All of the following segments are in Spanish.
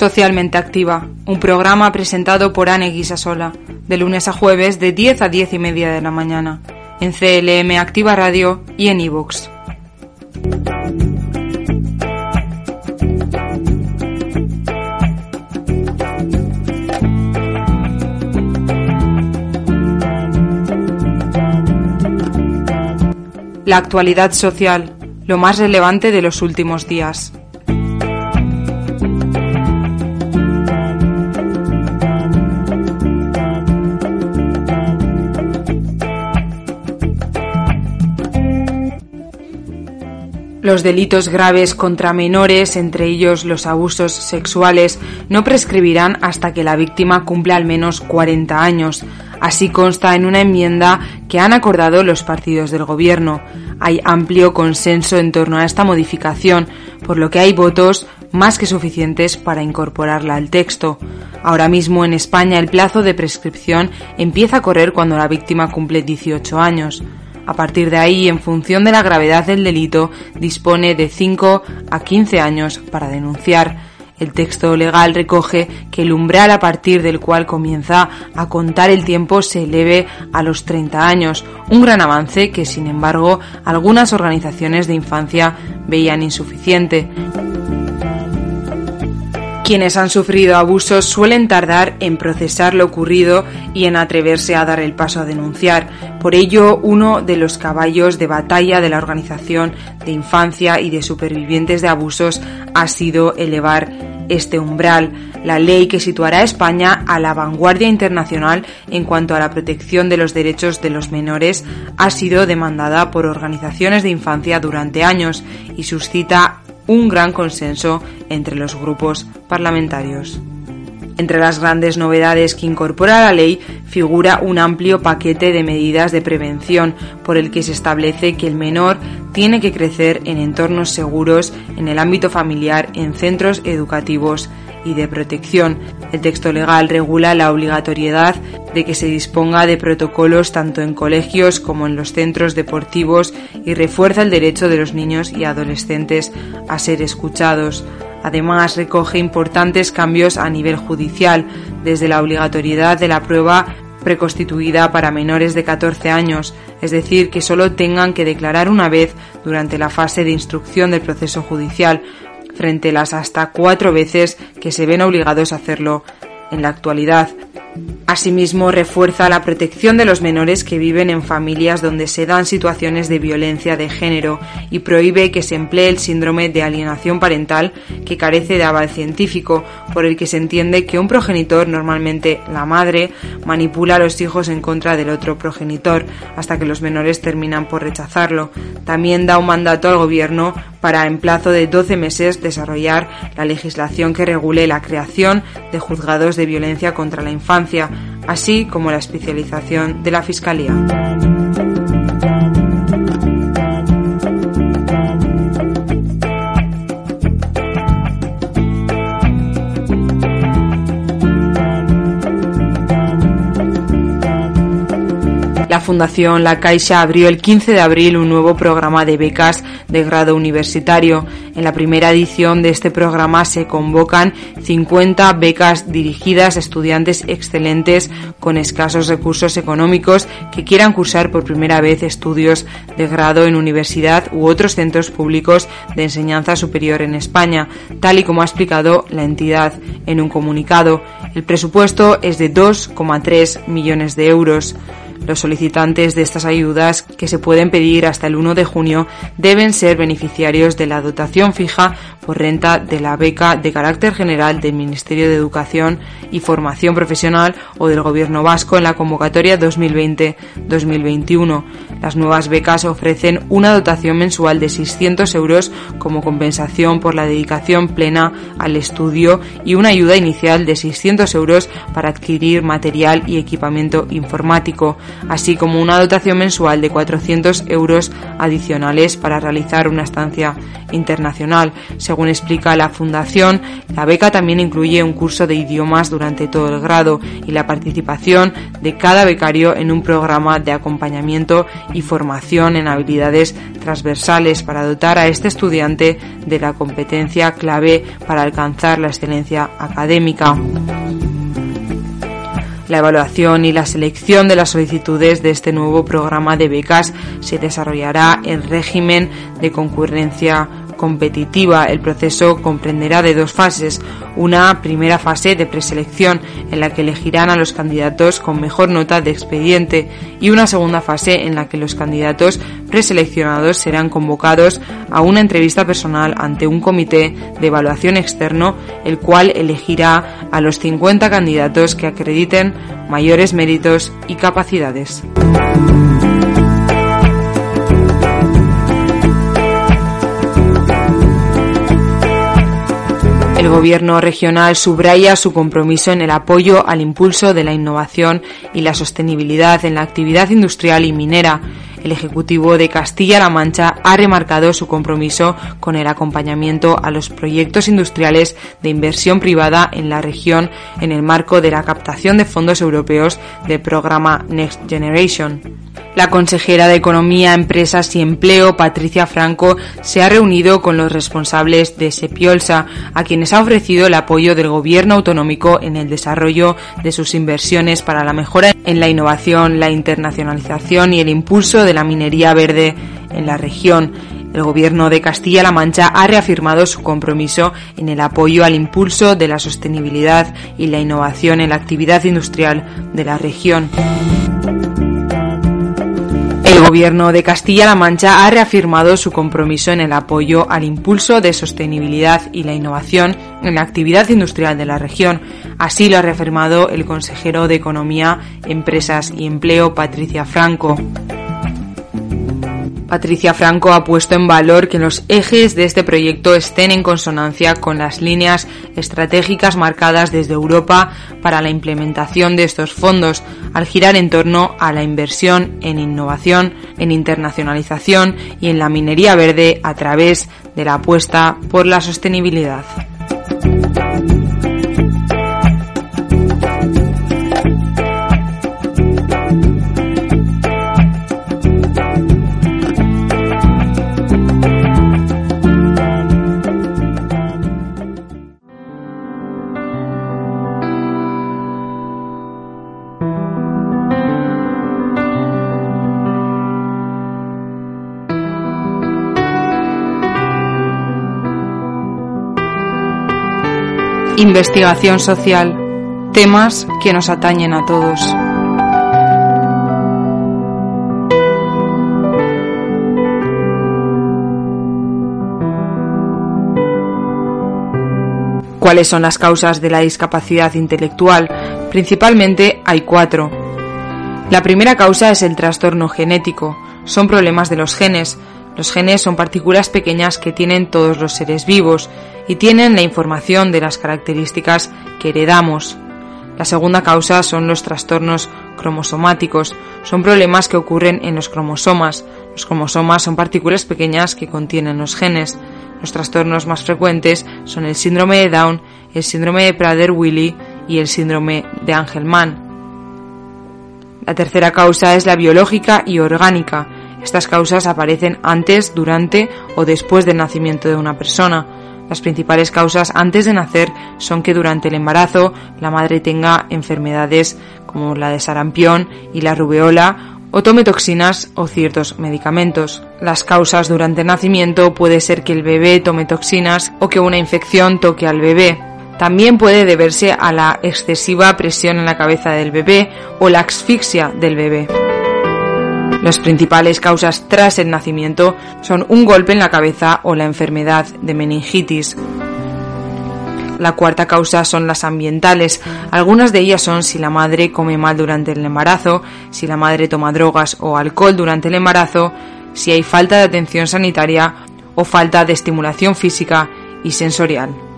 Socialmente Activa, un programa presentado por Anne Guisasola, de lunes a jueves de 10 a 10 y media de la mañana, en CLM Activa Radio y en iVoox. La actualidad social, lo más relevante de los últimos días. Los delitos graves contra menores, entre ellos los abusos sexuales, no prescribirán hasta que la víctima cumpla al menos 40 años. Así consta en una enmienda que han acordado los partidos del Gobierno. Hay amplio consenso en torno a esta modificación, por lo que hay votos más que suficientes para incorporarla al texto. Ahora mismo en España el plazo de prescripción empieza a correr cuando la víctima cumple 18 años. A partir de ahí, en función de la gravedad del delito, dispone de 5 a 15 años para denunciar. El texto legal recoge que el umbral a partir del cual comienza a contar el tiempo se eleve a los 30 años, un gran avance que, sin embargo, algunas organizaciones de infancia veían insuficiente. Quienes han sufrido abusos suelen tardar en procesar lo ocurrido y en atreverse a dar el paso a denunciar. Por ello, uno de los caballos de batalla de la Organización de Infancia y de Supervivientes de Abusos ha sido elevar este umbral, la ley que situará a España a la vanguardia internacional en cuanto a la protección de los derechos de los menores, ha sido demandada por organizaciones de infancia durante años y suscita un gran consenso entre los grupos parlamentarios. Entre las grandes novedades que incorpora la ley figura un amplio paquete de medidas de prevención por el que se establece que el menor tiene que crecer en entornos seguros en el ámbito familiar, en centros educativos y de protección. El texto legal regula la obligatoriedad de que se disponga de protocolos tanto en colegios como en los centros deportivos y refuerza el derecho de los niños y adolescentes a ser escuchados. Además, recoge importantes cambios a nivel judicial, desde la obligatoriedad de la prueba preconstituida para menores de 14 años, es decir, que solo tengan que declarar una vez durante la fase de instrucción del proceso judicial, frente a las hasta cuatro veces que se ven obligados a hacerlo en la actualidad. Asimismo, refuerza la protección de los menores que viven en familias donde se dan situaciones de violencia de género y prohíbe que se emplee el síndrome de alienación parental que carece de aval científico, por el que se entiende que un progenitor, normalmente la madre, manipula a los hijos en contra del otro progenitor hasta que los menores terminan por rechazarlo. También da un mandato al gobierno para en plazo de 12 meses desarrollar la legislación que regule la creación de juzgados de violencia contra la infancia, así como la especialización de la Fiscalía. Fundación La Caixa abrió el 15 de abril un nuevo programa de becas de grado universitario. En la primera edición de este programa se convocan 50 becas dirigidas a estudiantes excelentes con escasos recursos económicos que quieran cursar por primera vez estudios de grado en universidad u otros centros públicos de enseñanza superior en España, tal y como ha explicado la entidad en un comunicado. El presupuesto es de 2,3 millones de euros. Los solicitantes de estas ayudas, que se pueden pedir hasta el 1 de junio, deben ser beneficiarios de la dotación fija por renta de la beca de carácter general del Ministerio de Educación y Formación Profesional o del Gobierno vasco en la convocatoria 2020-2021. Las nuevas becas ofrecen una dotación mensual de 600 euros como compensación por la dedicación plena al estudio y una ayuda inicial de 600 euros para adquirir material y equipamiento informático, así como una dotación mensual de 400 euros adicionales para realizar una estancia internacional. Según explica la Fundación, la beca también incluye un curso de idiomas durante todo el grado y la participación de cada becario en un programa de acompañamiento y formación en habilidades transversales para dotar a este estudiante de la competencia clave para alcanzar la excelencia académica. La evaluación y la selección de las solicitudes de este nuevo programa de becas se desarrollará en régimen de concurrencia competitiva. El proceso comprenderá de dos fases. Una primera fase de preselección en la que elegirán a los candidatos con mejor nota de expediente y una segunda fase en la que los candidatos preseleccionados serán convocados a una entrevista personal ante un comité de evaluación externo, el cual elegirá a los 50 candidatos que acrediten mayores méritos y capacidades. Gobierno regional subraya su compromiso en el apoyo al impulso de la innovación y la sostenibilidad en la actividad industrial y minera. El Ejecutivo de Castilla-La Mancha ha remarcado su compromiso con el acompañamiento a los proyectos industriales de inversión privada en la región en el marco de la captación de fondos europeos del programa Next Generation. La consejera de Economía, Empresas y Empleo, Patricia Franco, se ha reunido con los responsables de Sepiolsa, a quienes ha ofrecido el apoyo del gobierno autonómico en el desarrollo de sus inversiones para la mejora en la innovación, la internacionalización y el impulso de la minería verde en la región. El Gobierno de Castilla-La Mancha ha reafirmado su compromiso en el apoyo al impulso de la sostenibilidad y la innovación en la actividad industrial de la región. El Gobierno de Castilla-La Mancha ha reafirmado su compromiso en el apoyo al impulso de sostenibilidad y la innovación en la actividad industrial de la región. Así lo ha reafirmado el consejero de Economía, Empresas y Empleo, Patricia Franco. Patricia Franco ha puesto en valor que los ejes de este proyecto estén en consonancia con las líneas estratégicas marcadas desde Europa para la implementación de estos fondos, al girar en torno a la inversión en innovación, en internacionalización y en la minería verde a través de la apuesta por la sostenibilidad. Investigación social. Temas que nos atañen a todos. ¿Cuáles son las causas de la discapacidad intelectual? Principalmente hay cuatro. La primera causa es el trastorno genético. Son problemas de los genes. Los genes son partículas pequeñas que tienen todos los seres vivos y tienen la información de las características que heredamos. La segunda causa son los trastornos cromosomáticos. Son problemas que ocurren en los cromosomas. Los cromosomas son partículas pequeñas que contienen los genes. Los trastornos más frecuentes son el síndrome de Down, el síndrome de Prader-Willi y el síndrome de Angelman. La tercera causa es la biológica y orgánica. Estas causas aparecen antes, durante o después del nacimiento de una persona. Las principales causas antes de nacer son que durante el embarazo la madre tenga enfermedades como la de sarampión y la rubeola o tome toxinas o ciertos medicamentos. Las causas durante el nacimiento puede ser que el bebé tome toxinas o que una infección toque al bebé. También puede deberse a la excesiva presión en la cabeza del bebé o la asfixia del bebé. Las principales causas tras el nacimiento son un golpe en la cabeza o la enfermedad de meningitis. La cuarta causa son las ambientales. Algunas de ellas son si la madre come mal durante el embarazo, si la madre toma drogas o alcohol durante el embarazo, si hay falta de atención sanitaria o falta de estimulación física y sensorial.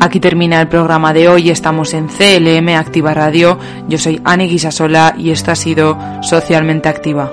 Aquí termina el programa de hoy. Estamos en CLM Activa Radio. Yo soy Anne Guisasola y esto ha sido Socialmente Activa.